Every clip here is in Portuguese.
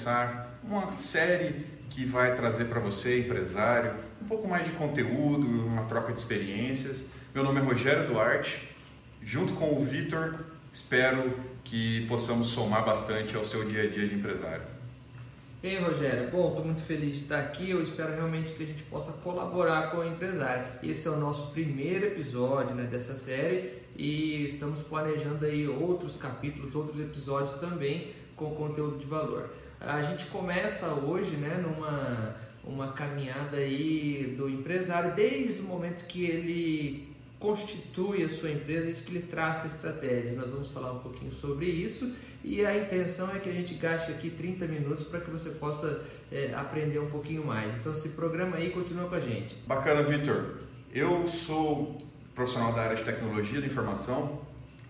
começar uma série que vai trazer para você, empresário, um pouco mais de conteúdo, uma troca de experiências. Meu nome é Rogério Duarte, junto com o Vitor, espero que possamos somar bastante ao seu dia a dia de empresário. E aí, Rogério? Bom, estou muito feliz de estar aqui. Eu espero realmente que a gente possa colaborar com o empresário. Esse é o nosso primeiro episódio né, dessa série e estamos planejando aí outros capítulos, outros episódios também com conteúdo de valor. A gente começa hoje, né, numa uma caminhada aí do empresário desde o momento que ele constitui a sua empresa, desde que ele traça estratégias. Nós vamos falar um pouquinho sobre isso e a intenção é que a gente gaste aqui 30 minutos para que você possa é, aprender um pouquinho mais. Então se programa aí e continua com a gente. Bacana, Vitor. Eu sou profissional da área de tecnologia da informação,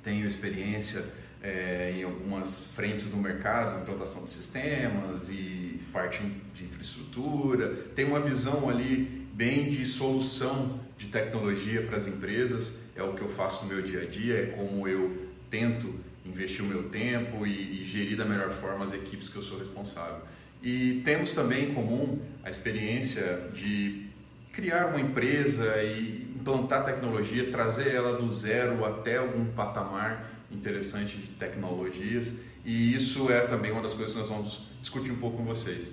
tenho experiência é, em algumas frentes do mercado, implantação de sistemas e parte de infraestrutura, tenho uma visão ali bem de solução de tecnologia para as empresas, é o que eu faço no meu dia a dia, é como eu tento investir o meu tempo e, e gerir da melhor forma as equipes que eu sou responsável. E temos também em comum a experiência de criar uma empresa e implantar tecnologia, trazer ela do zero até algum patamar interessante de tecnologias. E isso é também uma das coisas que nós vamos discutir um pouco com vocês.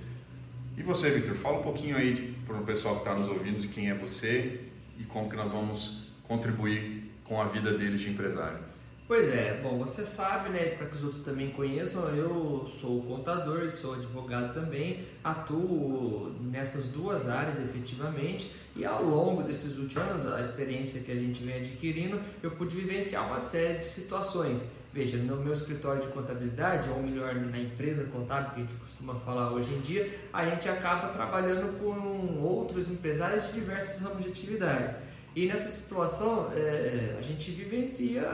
E você, Victor, fala um pouquinho aí para o pessoal que está nos ouvindo de quem é você e como que nós vamos contribuir com a vida deles de empresário. Pois é, bom, você sabe, né, para que os outros também conheçam, eu sou contador e sou advogado também, atuo nessas duas áreas efetivamente e ao longo desses últimos anos, a experiência que a gente vem adquirindo, eu pude vivenciar uma série de situações. Veja, no meu escritório de contabilidade, ou melhor, na empresa contábil que a gente costuma falar hoje em dia, a gente acaba trabalhando com outros empresários de diversos ramos de atividade. E nessa situação, é, a gente vivencia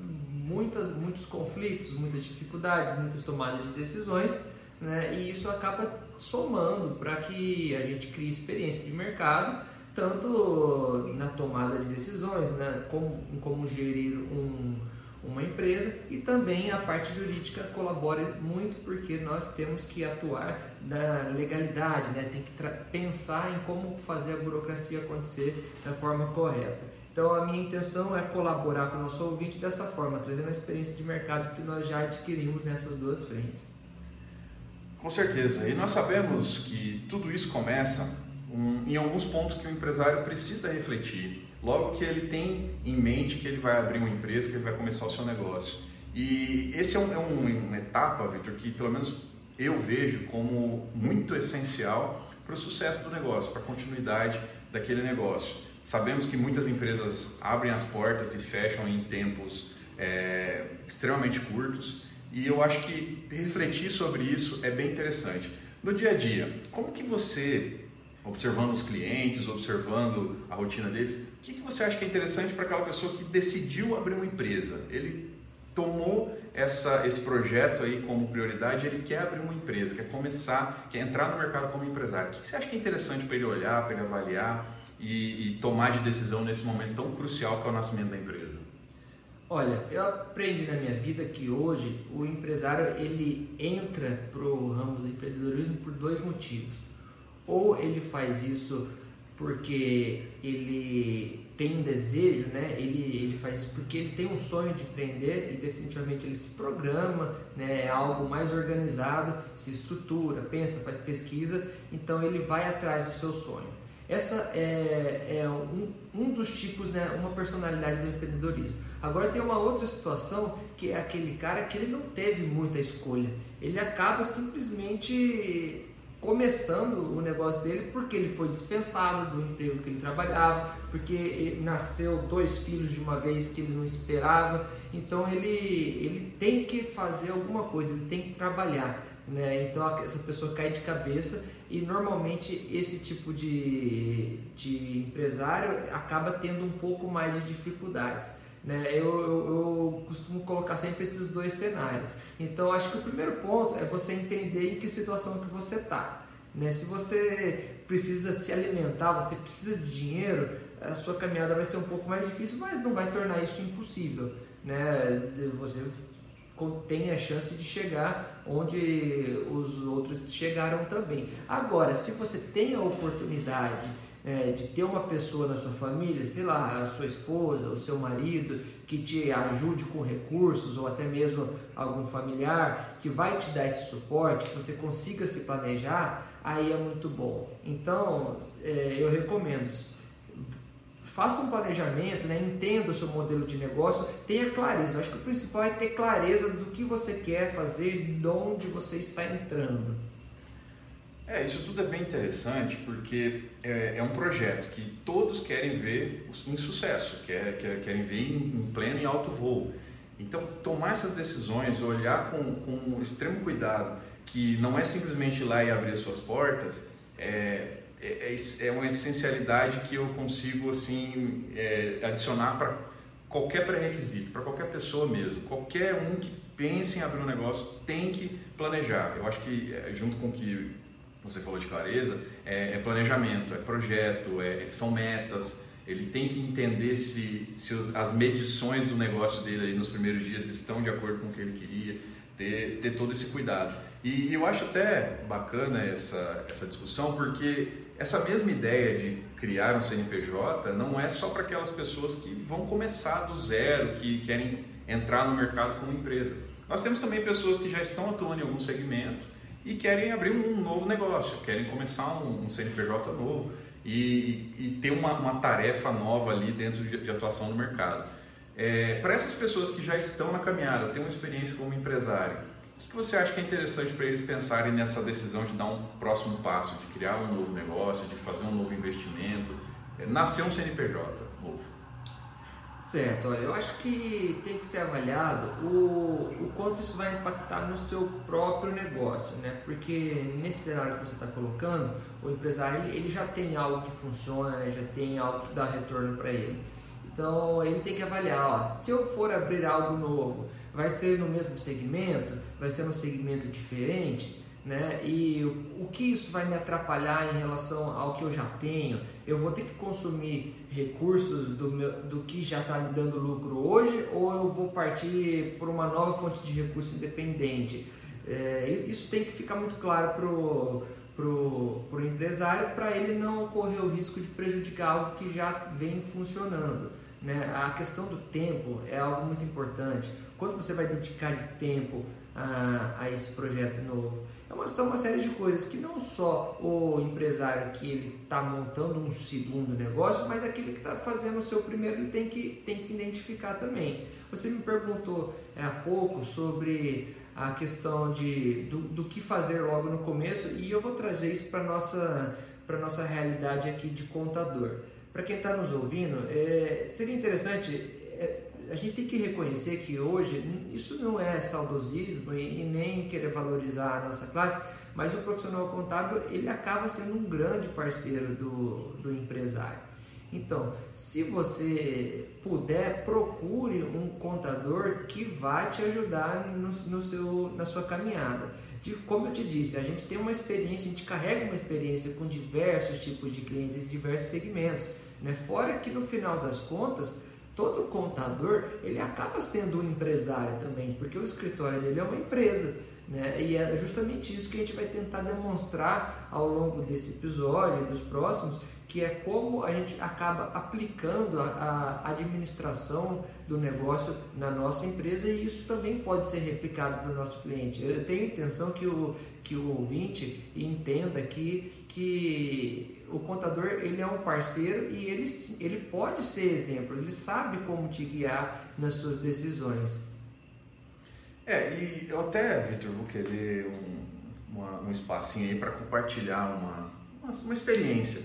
muitas, muitos conflitos, muitas dificuldades, muitas tomadas de decisões, né? e isso acaba somando para que a gente crie experiência de mercado, tanto na tomada de decisões, né? como, como gerir um uma empresa e também a parte jurídica colabora muito porque nós temos que atuar na legalidade, né? tem que pensar em como fazer a burocracia acontecer da forma correta. Então a minha intenção é colaborar com o nosso ouvinte dessa forma, trazendo a experiência de mercado que nós já adquirimos nessas duas frentes. Com certeza, e nós sabemos que tudo isso começa em alguns pontos que o empresário precisa refletir logo que ele tem em mente que ele vai abrir uma empresa, que ele vai começar o seu negócio. E esse é, um, é um, uma etapa, Victor, que pelo menos eu vejo como muito essencial para o sucesso do negócio, para a continuidade daquele negócio. Sabemos que muitas empresas abrem as portas e fecham em tempos é, extremamente curtos e eu acho que refletir sobre isso é bem interessante. No dia a dia, como que você observando os clientes, observando a rotina deles, o que, que você acha que é interessante para aquela pessoa que decidiu abrir uma empresa? Ele tomou essa, esse projeto aí como prioridade, ele quer abrir uma empresa, quer começar, quer entrar no mercado como empresário. O que, que você acha que é interessante para ele olhar, para ele avaliar e, e tomar de decisão nesse momento tão crucial que é o nascimento da empresa? Olha, eu aprendi na minha vida que hoje o empresário ele entra para o ramo do empreendedorismo por dois motivos ou ele faz isso porque ele tem um desejo, né? Ele, ele faz isso porque ele tem um sonho de empreender e definitivamente ele se programa, né? É algo mais organizado, se estrutura, pensa, faz pesquisa, então ele vai atrás do seu sonho. Essa é, é um, um dos tipos, né? Uma personalidade do empreendedorismo. Agora tem uma outra situação que é aquele cara que ele não teve muita escolha. Ele acaba simplesmente começando o negócio dele porque ele foi dispensado do emprego que ele trabalhava, porque nasceu dois filhos de uma vez que ele não esperava, então ele, ele tem que fazer alguma coisa, ele tem que trabalhar. Né? Então essa pessoa cai de cabeça e normalmente esse tipo de, de empresário acaba tendo um pouco mais de dificuldades. Né? Eu, eu, eu, costumo colocar sempre esses dois cenários. Então, acho que o primeiro ponto é você entender em que situação que você está. Né? Se você precisa se alimentar, você precisa de dinheiro, a sua caminhada vai ser um pouco mais difícil, mas não vai tornar isso impossível. né, você tem a chance de chegar onde os outros chegaram também. Agora, se você tem a oportunidade é, de ter uma pessoa na sua família, sei lá, a sua esposa, o seu marido, que te ajude com recursos ou até mesmo algum familiar que vai te dar esse suporte, que você consiga se planejar, aí é muito bom. Então, é, eu recomendo. Faça um planejamento, né? entenda o seu modelo de negócio, tenha clareza. Eu acho que o principal é ter clareza do que você quer fazer, de onde você está entrando. É, isso tudo é bem interessante porque é, é, um projeto que todos querem ver em sucesso, quer, quer, querem ver em, em, pleno e alto voo. Então, tomar essas decisões, olhar com, com extremo cuidado, que não é simplesmente ir lá e abrir as suas portas, é, é, é, é uma essencialidade que eu consigo assim é, adicionar para qualquer pré-requisito, para qualquer pessoa mesmo. Qualquer um que pense em abrir um negócio tem que planejar. Eu acho que, é, junto com o que você falou de clareza, é, é planejamento, é projeto, é, são metas. Ele tem que entender se, se os, as medições do negócio dele nos primeiros dias estão de acordo com o que ele queria, ter, ter todo esse cuidado. E, eu acho até bacana essa, essa discussão, porque essa mesma ideia de criar um CNPJ não é só para aquelas pessoas que vão começar do zero, que querem entrar no mercado como empresa. Nós temos também pessoas que já estão atuando em algum segmento e querem abrir um novo negócio, querem começar um, um CNPJ novo e, e ter uma, uma, tarefa nova ali dentro de, de atuação no mercado. É, para essas pessoas que já estão na caminhada, têm uma experiência como empresário, o que, que você acha que é interessante para eles pensarem nessa decisão de dar um próximo passo, de criar um novo negócio, de fazer um novo investimento, é, nascer um CNPJ novo? Certo, olha, eu acho que tem que ser avaliado o, o quanto isso vai impactar no seu próprio negócio, né? Porque nesse cenário que você está colocando, o empresário ele, ele, já tem algo que funciona, né? já tem algo que dá retorno para ele. Então ele tem que avaliar, ó, se eu for abrir algo novo, vai ser no mesmo segmento, vai ser num segmento diferente, né? E o, o que isso vai me atrapalhar em relação ao que eu já tenho? Eu vou ter que consumir recursos do, meu, do que já está me dando lucro hoje ou eu vou partir por uma nova fonte de recurso independente? É, isso tem que ficar muito claro pro pro, pro empresário para ele não correr o risco de prejudicar algo que já vem funcionando. Né? A questão do tempo é algo muito importante. Quanto você vai dedicar de tempo a, a esse projeto novo? É uma, são uma série de coisas que não só o empresário que ele está montando um segundo negócio, mas aquele que está fazendo o seu primeiro ele tem que, tem que identificar também. Você me perguntou é, há pouco sobre a questão de, do, do que fazer logo no começo e eu vou trazer isso para a nossa, nossa realidade aqui de contador. Para quem está nos ouvindo, é, seria interessante é, a gente tem que reconhecer que hoje isso não é saudosismo e, e, nem querer valorizar a nossa classe, mas o profissional contábil ele acaba sendo um grande parceiro do, do empresário. Então, se você puder, procure um contador que vai te ajudar no, no seu, na sua caminhada. De, como eu te disse, a gente tem uma experiência, a gente carrega uma experiência com diversos tipos de clientes diversos segmentos. Né? Fora que no final das contas, todo contador ele acaba sendo um empresário também, porque o escritório dele é uma empresa. Né? E é justamente isso que a gente vai tentar demonstrar ao longo desse episódio e dos próximos, que é como a gente acaba aplicando a, a, administração do negócio na nossa empresa e isso também pode ser replicado para o nosso cliente. Eu tenho a intenção que o, que o ouvinte entenda que, que o contador ele é um parceiro e ele, ele pode ser exemplo, ele sabe como te guiar nas suas decisões. É, e eu até, Vitor, vou querer um, uma, um espacinho aí para compartilhar uma, uma, uma experiência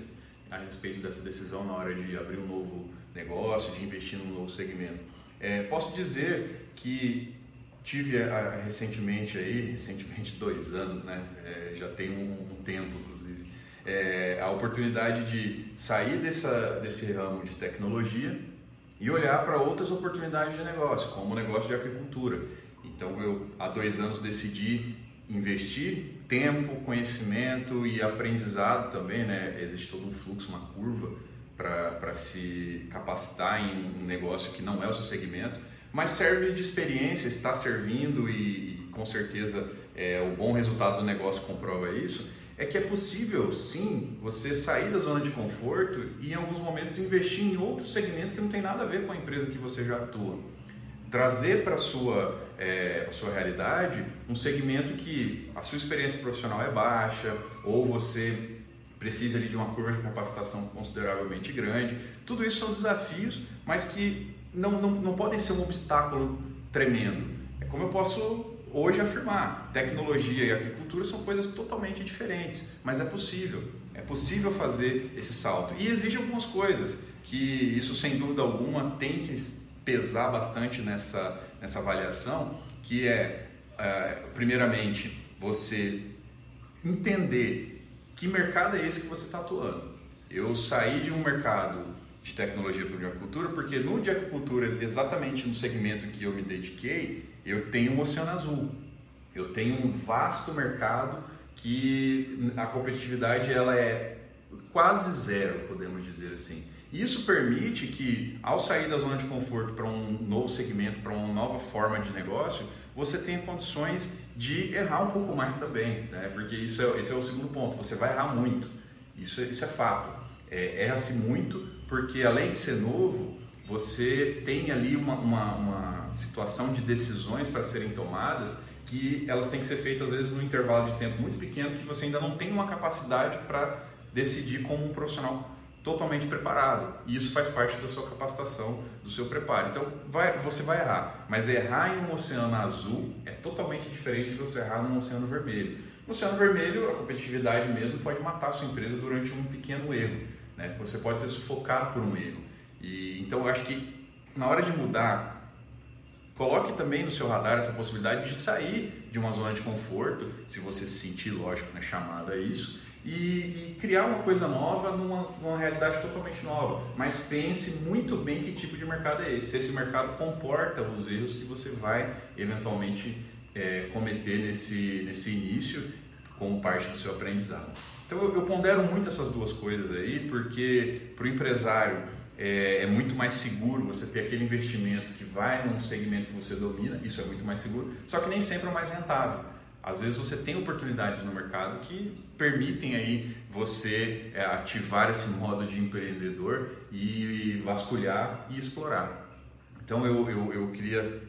a respeito dessa decisão na hora de abrir um novo negócio, de investir num novo segmento. É, posso dizer que tive a, recentemente aí, recentemente dois anos, né? É, já tem um, um, tempo, é, a oportunidade de sair dessa, desse ramo de tecnologia e olhar para outras oportunidades de negócio, como o negócio de agricultura. Então eu há dois anos decidi investir tempo, conhecimento e aprendizado também, né? Existe todo um fluxo, uma curva para se capacitar em um negócio que não é o seu segmento, Mas serve de experiência, está servindo e, e com certeza é, o bom resultado do negócio comprova isso. É que é possível, sim, você sair da zona de conforto e em alguns momentos investir em outro segmento que não tem nada a ver com a empresa que você já atua trazer para a sua, é, sua realidade um segmento que a sua experiência profissional é baixa ou você precisa ali de uma curva de capacitação consideravelmente grande. Tudo isso são desafios, mas que não, não, não podem ser um obstáculo tremendo. É como eu posso hoje afirmar, tecnologia e agricultura são coisas totalmente diferentes, mas é possível. É possível fazer esse salto. E exige algumas coisas que isso sem dúvida alguma tem que pesar bastante nessa, nessa avaliação, que é, é primeiramente, você entender que mercado é esse que você está atuando. Eu saí de um mercado de tecnologia para agricultura, porque no de agricultura, exatamente no segmento que eu me dediquei, eu tenho um oceano azul. Eu tenho um vasto mercado que a competitividade ela é quase zero, podemos dizer assim. Isso permite que, ao sair da zona de conforto para um novo segmento, para uma nova forma de negócio, você tenha condições de errar um pouco mais também, né? porque isso é, esse é o segundo ponto, você vai errar muito, isso, isso é fato. É, Erra-se muito porque, além de ser novo, você tem ali uma, uma, uma situação de decisões para serem tomadas que elas têm que ser feitas, às vezes, num intervalo de tempo muito pequeno que você ainda não tem uma capacidade para decidir como um profissional totalmente preparado. E isso faz parte da sua capacitação, do seu preparo. Então, vai, você vai errar, mas errar em um oceano azul é totalmente diferente de você errar num oceano vermelho. No oceano vermelho, a competitividade mesmo pode matar a sua empresa durante um pequeno erro. Né? Você pode ser sufocado por um erro. E, então, eu acho que na hora de mudar, coloque também no seu radar essa possibilidade de sair de uma zona de conforto, se você se sentir, lógico, né, chamado a isso, e, e, criar uma coisa nova numa, numa, realidade totalmente nova. Mas pense muito bem que tipo de mercado é esse, se esse mercado comporta os erros que você vai eventualmente é, cometer nesse, nesse início como parte do seu aprendizado. Então eu, eu pondero muito essas duas coisas aí, porque para o empresário é, é, muito mais seguro você ter aquele investimento que vai num segmento que você domina, isso é muito mais seguro, só que nem sempre é mais rentável. Às vezes você tem oportunidades no mercado que permitem aí você é, ativar esse modo de empreendedor e vasculhar e explorar. Então eu, eu, eu queria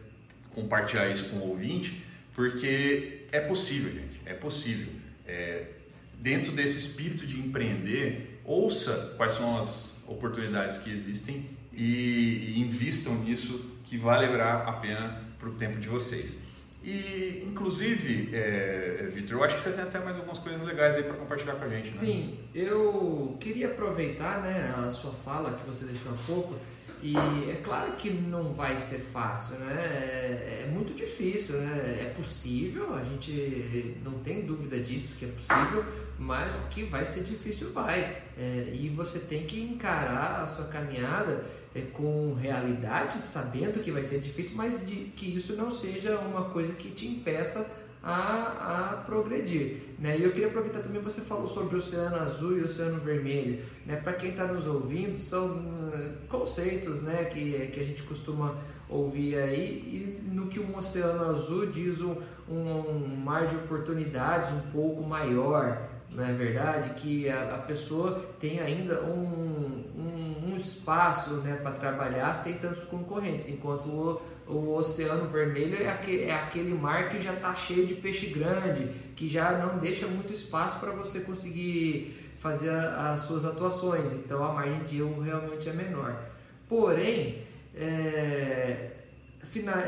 compartilhar isso com o ouvinte, porque é possível, gente, é possível. É, dentro desse espírito de empreender, ouça quais são as oportunidades que existem e, e invistam nisso que vai levar a pena para o tempo de vocês. E, inclusive, é, Vitor, eu acho que você tem até mais algumas coisas legais aí para compartilhar com a gente. Né? Sim, eu queria aproveitar né, a sua fala que você deixou há pouco. E é claro que não vai ser fácil, né? É, é, muito difícil, né? É possível, a gente não tem dúvida disso que é possível, mas que vai ser difícil, vai. É, e você tem que encarar a sua caminhada é, com realidade, sabendo que vai ser difícil, mas de, que isso não seja uma coisa que te impeça a, a progredir. Né? E eu queria aproveitar também, você falou sobre o Oceano Azul e o Oceano Vermelho. Né? Para quem está nos ouvindo, são uh, conceitos né? que, que a gente costuma ouvir aí, e no que um Oceano Azul diz um, um mar de oportunidades um pouco maior, não é verdade? Que a, a pessoa tem ainda um, um, um espaço né, para trabalhar sem tantos concorrentes, enquanto o, o Oceano Vermelho é aquele, é aquele mar que já está cheio de peixe grande, que já não deixa muito espaço para você conseguir fazer a, as suas atuações, então a margem de erro realmente é menor. Porém, é,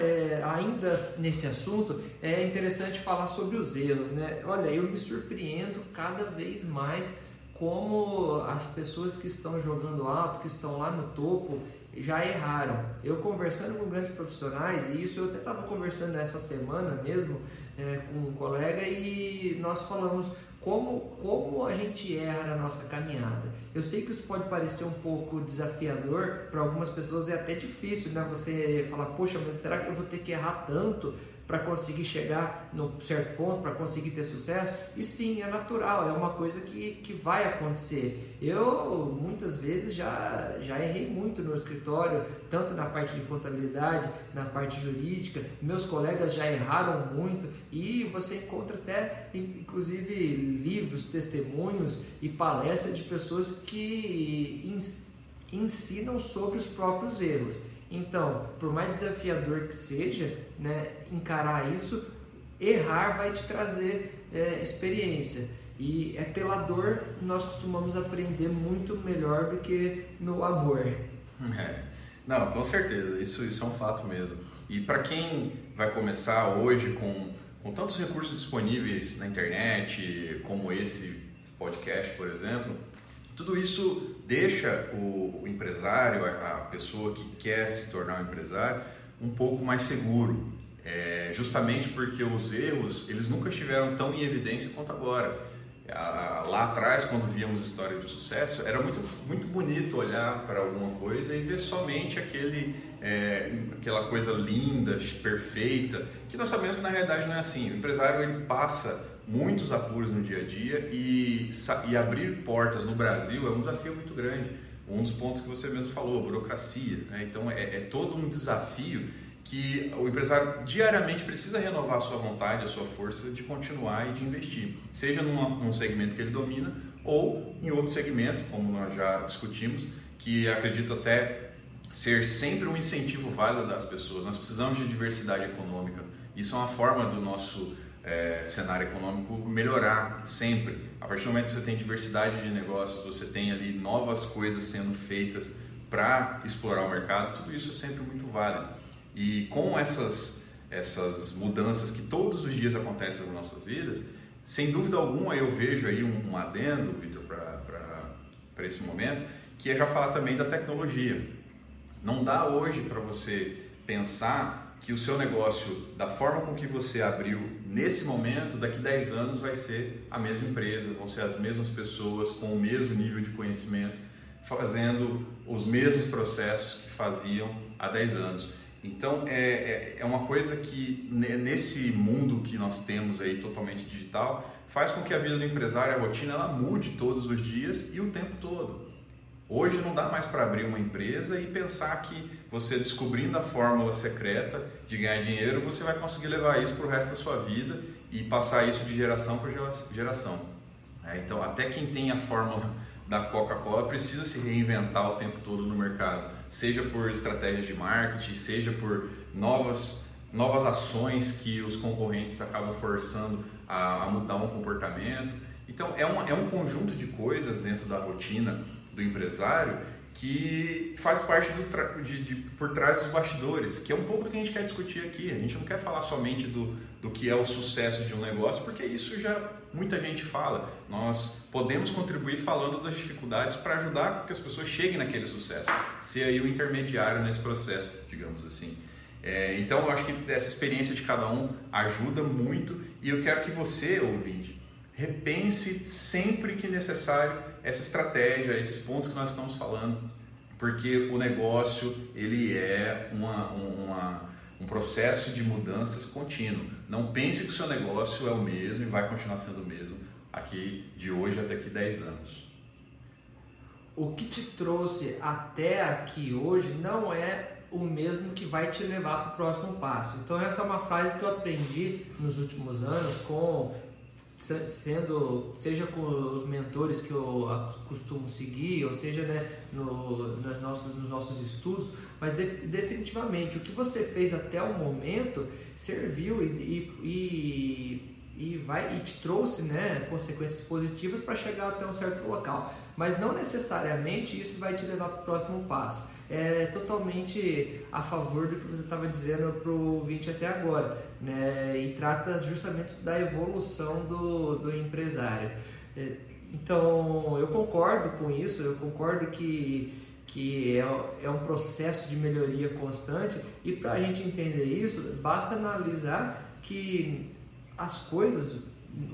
é, ainda nesse assunto, é interessante falar sobre os erros, né? Olha, eu me surpreendo cada vez mais como as pessoas que estão jogando alto, que estão lá no topo, já erraram. Eu conversando com grandes profissionais, e isso eu até estava conversando essa semana mesmo é, com um colega, e nós falamos como, como a gente erra na nossa caminhada. Eu sei que isso pode parecer um pouco desafiador, para algumas pessoas é até difícil, né? Você falar, poxa, mas será que eu vou ter que errar tanto para conseguir chegar num certo ponto, para conseguir ter sucesso. E sim, é natural, é uma coisa que, que vai acontecer. Eu muitas vezes já, já errei muito no escritório, tanto na parte de contabilidade, na parte jurídica. Meus colegas já erraram muito e você encontra até, inclusive, livros, testemunhos e palestras de pessoas que ensinam sobre os próprios erros. Então, por mais desafiador que seja, né, encarar isso, errar vai te trazer é, experiência. E é pela dor nós costumamos aprender muito melhor do que no amor. É. Não, com certeza, isso, isso é um fato mesmo. E para quem vai começar hoje com, com tantos recursos disponíveis na internet, como esse podcast, por exemplo, tudo isso deixa o, empresário, a, a, pessoa que quer se tornar um empresário, um pouco mais seguro. É, justamente porque os erros eles nunca estiveram tão em evidência quanto agora. lá atrás, quando víamos história de sucesso, era muito, muito bonito olhar para alguma coisa e ver somente aquele, é, aquela coisa linda, perfeita, que nós sabemos que na realidade não é assim. O empresário ele passa muitos apuros no dia a dia e, e abrir portas no Brasil é um desafio muito grande. Um dos pontos que você mesmo falou, a burocracia. Né? Então é, é todo um desafio que o empresário diariamente precisa renovar a sua vontade, a sua força de continuar e de investir, seja numa, num segmento que ele domina ou em outro segmento, como nós já discutimos, que acredito até ser sempre um incentivo válido das pessoas. Nós precisamos de diversidade econômica. Isso é uma forma do nosso é, cenário econômico melhorar sempre. A partir do momento que você tem diversidade de negócios, você tem ali novas coisas sendo feitas para explorar o mercado, tudo isso é sempre muito válido. E com essas, essas mudanças que todos os dias acontecem nas nossas vidas, sem dúvida alguma eu vejo aí um, um adendo, Vitor, para esse momento, que é já falar também da tecnologia. Não dá hoje para você pensar que o seu negócio, da forma com que você abriu nesse momento, daqui 10 anos vai ser a mesma empresa, vão ser as mesmas pessoas com o mesmo nível de conhecimento, fazendo os mesmos processos que faziam há 10 anos. Então é, é, é uma coisa que nesse mundo que nós temos aí totalmente digital faz com que a vida do empresário, a rotina, ela mude todos os dias e o tempo todo. Hoje não dá mais para abrir uma empresa e pensar que você descobrindo a fórmula secreta de ganhar dinheiro, você vai conseguir levar isso para o resto da sua vida e passar isso de geração para geração. É, então, até quem tem a fórmula da Coca-Cola precisa se reinventar o tempo todo no mercado, seja por estratégias de marketing, seja por novas, novas ações que os concorrentes acabam forçando a, a mudar um comportamento. Então, é, uma, é um conjunto de coisas dentro da rotina do empresário que faz parte do de, de, por trás dos bastidores, que é um pouco do que a gente quer discutir aqui. A gente não quer falar somente do, do que é o sucesso de um negócio, porque isso já muita gente fala. Nós podemos contribuir falando das dificuldades para ajudar que as pessoas cheguem naquele sucesso, ser aí o intermediário nesse processo, digamos assim. É, então, eu acho que essa experiência de cada um ajuda muito e eu quero que você, ouvinte, repense sempre que necessário essa estratégia, esses pontos que nós estamos falando, porque o negócio ele é uma, uma, um processo de mudanças contínuo. Não pense que o seu negócio é o mesmo e vai continuar sendo o mesmo aqui de hoje até daqui 10 anos. O que te trouxe até aqui hoje não é o mesmo que vai te levar para o próximo passo. Então essa é uma frase que eu aprendi nos últimos anos com sendo seja com os mentores que eu costumo seguir ou seja né, no, nas nossas, nos nossos estudos mas de, definitivamente o que você fez até o momento serviu e, e, e vai e te trouxe né, consequências positivas para chegar até um certo local. Mas não necessariamente isso vai te levar para o próximo passo. É totalmente a favor do que você estava dizendo para o ouvinte até agora. Né? E trata justamente da evolução do, do empresário. É, então eu concordo com isso, eu concordo que que é, é um processo de melhoria constante e para a gente entender isso basta analisar que as coisas,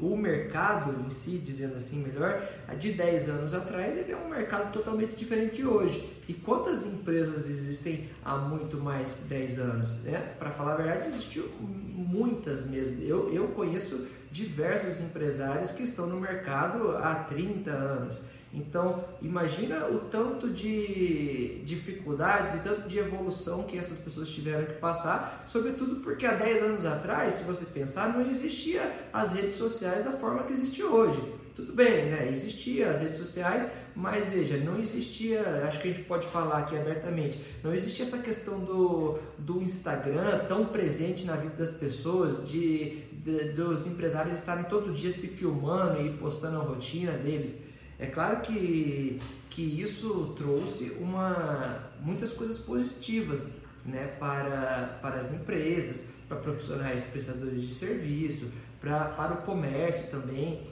o mercado em si, dizendo assim melhor, de 10 anos atrás, ele é um mercado totalmente diferente de hoje. E quantas empresas existem há muito mais 10 anos? Né? Para falar a verdade, existiu muitas mesmo. Eu, eu conheço diversos empresários que estão no mercado há 30 anos. Então, imagina o tanto de dificuldades e tanto de evolução que essas pessoas tiveram que passar, sobretudo porque há 10 anos atrás, se você pensar, não existia as redes sociais da forma que existe hoje. Tudo bem, né? Existia as redes sociais, mas veja, não existia, acho que a gente pode falar aqui abertamente, não existia essa questão do, do Instagram tão presente na vida das pessoas, de, de dos empresários estarem todo dia se filmando e postando a rotina deles. É claro que, que isso trouxe uma, muitas coisas positivas né, para, para as empresas, para profissionais prestadores de serviço, para, para o comércio também.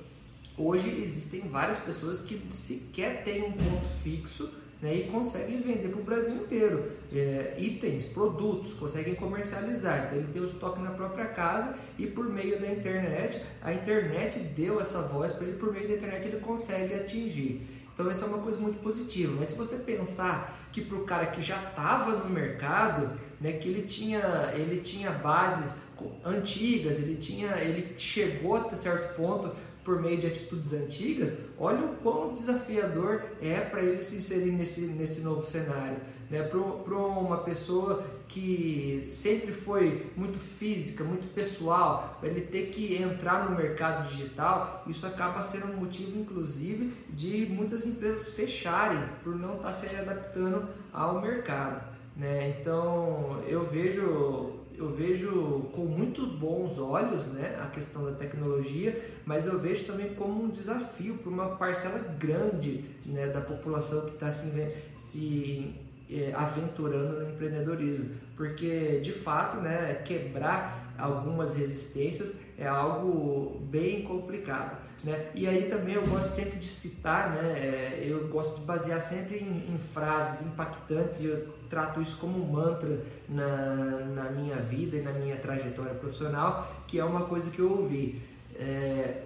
Hoje existem várias pessoas que sequer têm um ponto fixo né, e conseguem vender para o Brasil inteiro é, itens, produtos, conseguem comercializar. Então ele tem o estoque na própria casa e por meio da internet, a internet deu essa voz para ele, por meio da internet ele consegue atingir. Então isso é uma coisa muito positiva. Mas se você pensar que para o cara que já estava no mercado, né, que ele tinha, ele tinha bases antigas, ele tinha, ele chegou até certo ponto por meio de atitudes antigas, olha o quão desafiador é para ele se inserir nesse, nesse novo cenário. Né? Para uma pessoa que sempre foi muito física, muito pessoal, para ele ter que entrar no mercado digital, isso acaba sendo um motivo, inclusive, de muitas empresas fecharem por não estar tá se adaptando ao mercado. Né? Então eu vejo eu vejo com muito bons olhos né, a questão da tecnologia, mas eu vejo também como um desafio para uma parcela grande né, da população que está se, se é, aventurando no empreendedorismo, porque de fato né, quebrar algumas resistências é algo bem complicado. Né? E aí também eu gosto sempre de citar, né, é, eu gosto de basear sempre em, em frases impactantes e eu trato isso como um mantra na, na minha vida e na minha trajetória profissional, que é uma coisa que eu ouvi. É,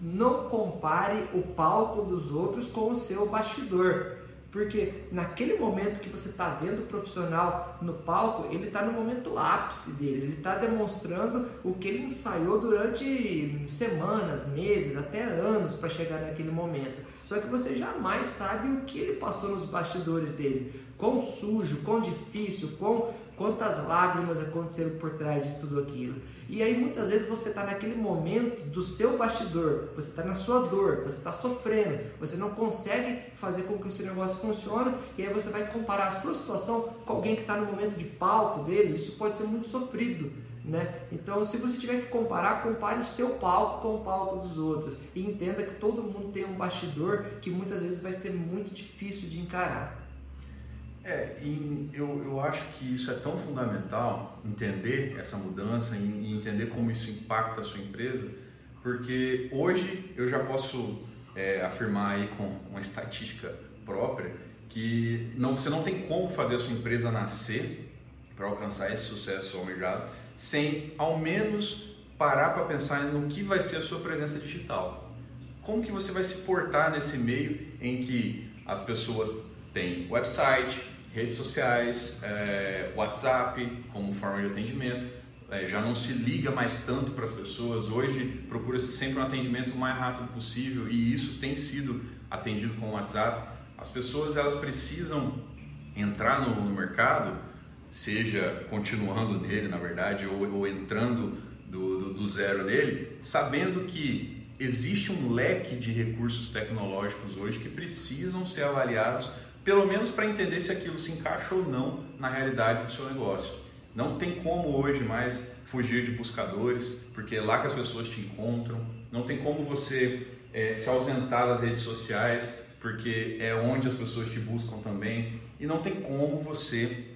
não compare o palco dos outros com o seu bastidor. Porque naquele momento que você está vendo o profissional no palco, ele está no momento ápice dele, ele está demonstrando o que ele ensaiou durante semanas, meses, até anos para chegar naquele momento. Só que você jamais sabe o que ele passou nos bastidores dele, quão sujo, quão difícil, quão, quantas lágrimas aconteceram por trás de tudo aquilo. E aí muitas vezes você está naquele momento do seu bastidor, você está na sua dor, você está sofrendo, você não consegue fazer com que o seu negócio funcione, e aí você vai comparar a sua situação com alguém que está no momento de palco dele, isso pode ser muito sofrido. Né? Então, se você tiver que comparar, compare o seu palco com o palco dos outros e entenda que todo mundo tem um bastidor que muitas vezes vai ser muito difícil de encarar. É, eu, eu acho que isso é tão fundamental, entender essa mudança e entender como isso impacta a sua empresa, porque hoje eu já posso é, afirmar aí com uma estatística própria que não, você não tem como fazer a sua empresa nascer para alcançar esse sucesso almejado sem ao menos parar para pensar no que vai ser a sua presença digital. Como que você vai se portar nesse meio em que as pessoas têm website, redes sociais, é, WhatsApp como forma de atendimento, é, já não se liga mais tanto para as pessoas. Hoje procura-se sempre um atendimento o mais rápido possível e isso tem sido atendido com o WhatsApp. As pessoas elas precisam entrar no, no mercado seja continuando nele, na verdade, ou, ou entrando do, do, do, zero nele, sabendo que existe um leque de recursos tecnológicos hoje que precisam ser avaliados, pelo menos para entender se aquilo se encaixa ou não na realidade do seu negócio. Não tem como hoje mais fugir de buscadores, porque é lá que as pessoas te encontram. Não tem como você é, se ausentar das redes sociais, porque é onde as pessoas te buscam também. E não tem como você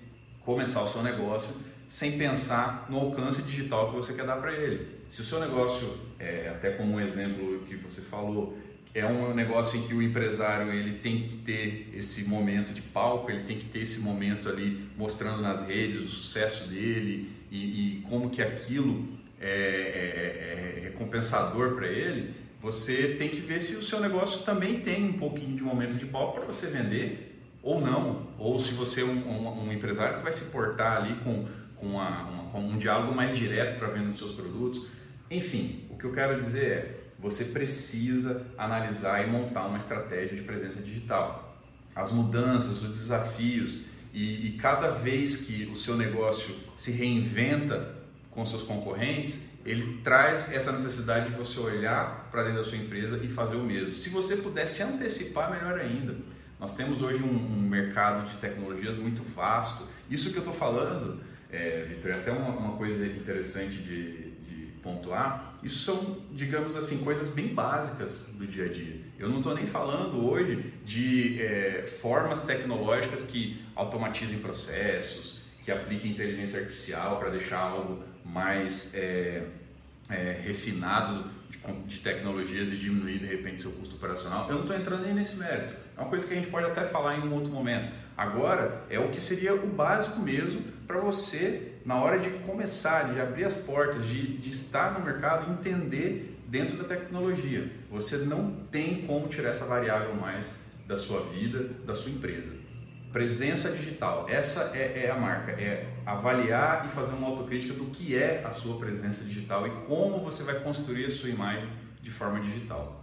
começar o seu negócio sem pensar no alcance digital que você quer dar para ele. Se o seu negócio, é, até como um exemplo que você falou, é um negócio em que o empresário ele tem que ter esse momento de palco, ele tem que ter esse momento ali mostrando nas redes o sucesso dele e, e como que aquilo é, é, é recompensador para ele, você tem que ver se o seu negócio também tem um pouquinho de momento de palco para você vender ou não, ou se você é um, um, um, empresário que vai se portar ali com, com, uma, uma, com um diálogo mais direto para a venda dos seus produtos. Enfim, o que eu quero dizer é, você precisa analisar e montar uma estratégia de presença digital. As mudanças, os desafios e, e cada vez que o seu negócio se reinventa com seus concorrentes, ele traz essa necessidade de você olhar para dentro da sua empresa e fazer o mesmo. Se você pudesse antecipar, melhor ainda. Nós temos hoje um, um mercado de tecnologias muito vasto. Isso que eu estou falando, é, Vitor, é até uma, uma coisa interessante de, de, pontuar. Isso são, digamos assim, coisas bem básicas do dia a dia. Eu não estou nem falando hoje de é, formas tecnológicas que automatizem processos, que apliquem inteligência artificial para deixar algo mais é, é, refinado de, de, tecnologias e diminuir de repente seu custo operacional. Eu não estou entrando nem nesse mérito. É uma coisa que a gente pode até falar em um outro momento. Agora é o que seria o básico mesmo para você, na hora de começar, de abrir as portas, de, de estar no mercado, entender dentro da tecnologia. Você não tem como tirar essa variável mais da sua vida, da sua empresa. Presença digital, essa é, é, a marca, é avaliar e fazer uma autocrítica do que é a sua presença digital e como você vai construir a sua imagem de forma digital.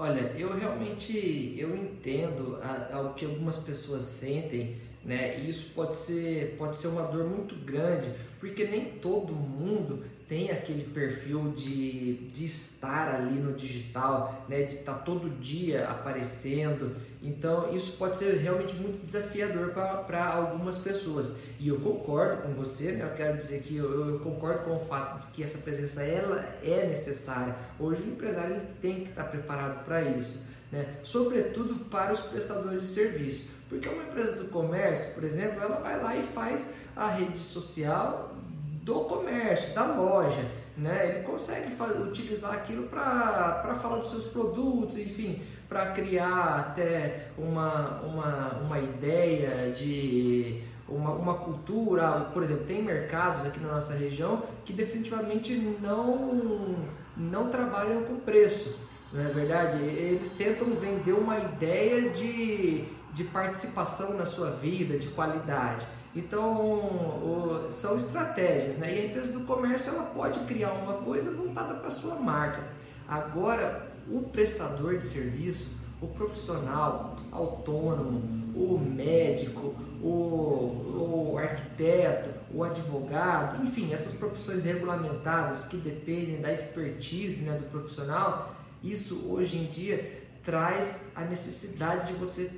Olha, eu realmente eu entendo o que algumas pessoas sentem, né? E isso pode ser pode ser uma dor muito grande, porque nem todo mundo tem aquele perfil de, de estar ali no digital, né, de estar todo dia aparecendo. Então, isso pode ser realmente muito desafiador para algumas pessoas. E eu concordo com você, né, eu quero dizer que eu, eu, concordo com o fato de que essa presença ela é necessária. Hoje, o empresário ele tem que estar preparado para isso, né, sobretudo para os prestadores de serviço. Porque uma empresa do comércio, por exemplo, ela vai lá e faz a rede social do comércio, da loja. Né? Ele consegue fazer, utilizar aquilo para falar dos seus produtos, enfim, para criar até uma, uma, uma ideia de uma, uma cultura. Por exemplo, tem mercados aqui na nossa região que definitivamente não, não trabalham com preço. Não é verdade? Eles tentam vender uma ideia de, de participação na sua vida, de qualidade. Então, são estratégias, né? E a empresa do comércio ela pode criar uma coisa voltada para sua marca. Agora, o prestador de serviço, o profissional autônomo, o médico, o, o arquiteto, o advogado, enfim, essas profissões regulamentadas que dependem da expertise né, do profissional, isso hoje em dia traz a necessidade de você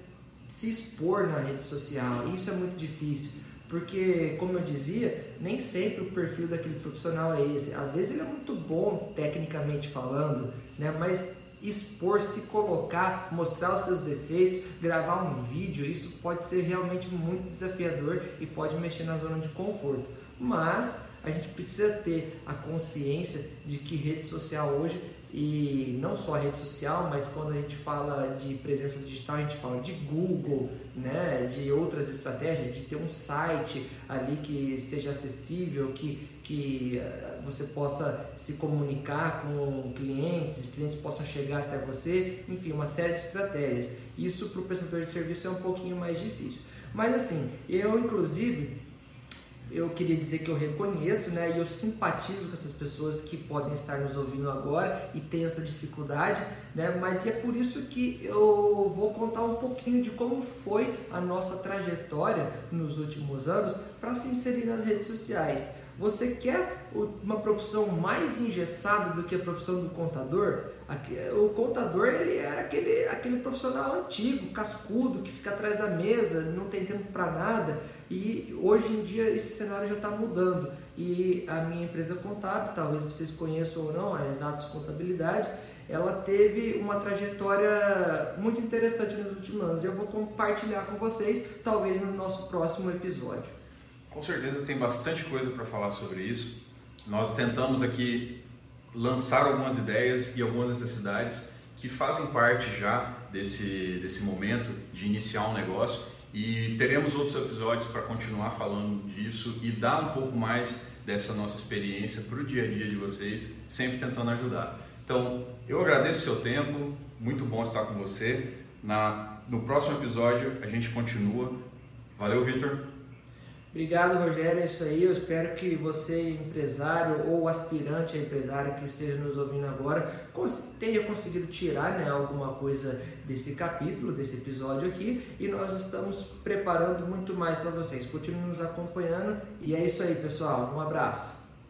se expor na rede social. Isso é muito difícil, porque, como eu dizia, nem sempre o perfil daquele profissional é esse. Às vezes ele é muito bom tecnicamente falando, né? mas expor, se colocar, mostrar os seus defeitos, gravar um vídeo, isso pode ser realmente muito desafiador e pode mexer na zona de conforto. Mas a gente precisa ter a consciência de que rede social hoje e não só a rede social, mas quando a gente fala de presença digital, a gente fala de Google, né, de outras estratégias, de ter um site ali que esteja acessível, que, que eh, você possa se comunicar com clientes, clientes possam chegar até você, enfim, uma série de estratégias. Isso para o prestador de serviço é um pouquinho mais difícil. Mas assim, eu inclusive eu queria dizer que eu reconheço, né, e eu simpatizo com essas pessoas que podem estar nos ouvindo agora e têm essa dificuldade, né, mas é por isso que eu vou contar um pouquinho de como foi a nossa trajetória nos últimos anos para se inserir nas redes sociais. Você quer uma profissão mais engessada do que a profissão do contador? O contador ele era aquele, aquele profissional antigo, cascudo, que fica atrás da mesa, não tem tempo para nada. E hoje em dia esse cenário já está mudando. E a minha empresa contábil, talvez vocês conheçam ou não, a Exatos Contabilidade, ela teve uma trajetória muito interessante nos últimos anos. Eu vou compartilhar com vocês, talvez no nosso próximo episódio. Com certeza tem bastante coisa para falar sobre isso. Nós tentamos aqui lançar algumas ideias e algumas necessidades que fazem parte já desse, desse momento de iniciar um negócio e teremos outros episódios para continuar falando disso e dar um pouco mais dessa nossa experiência para o dia a dia de vocês, sempre tentando ajudar. Então, eu agradeço o seu tempo, muito bom estar com você. Na, no próximo episódio a gente continua. Valeu, Vitor. Obrigado, Rogério. É isso aí. Eu espero que você, empresário ou aspirante a empresário que esteja nos ouvindo agora, tenha conseguido tirar né, alguma coisa desse capítulo, desse episódio aqui. E nós estamos preparando muito mais para vocês. Continue nos acompanhando. E é isso aí, pessoal. Um abraço.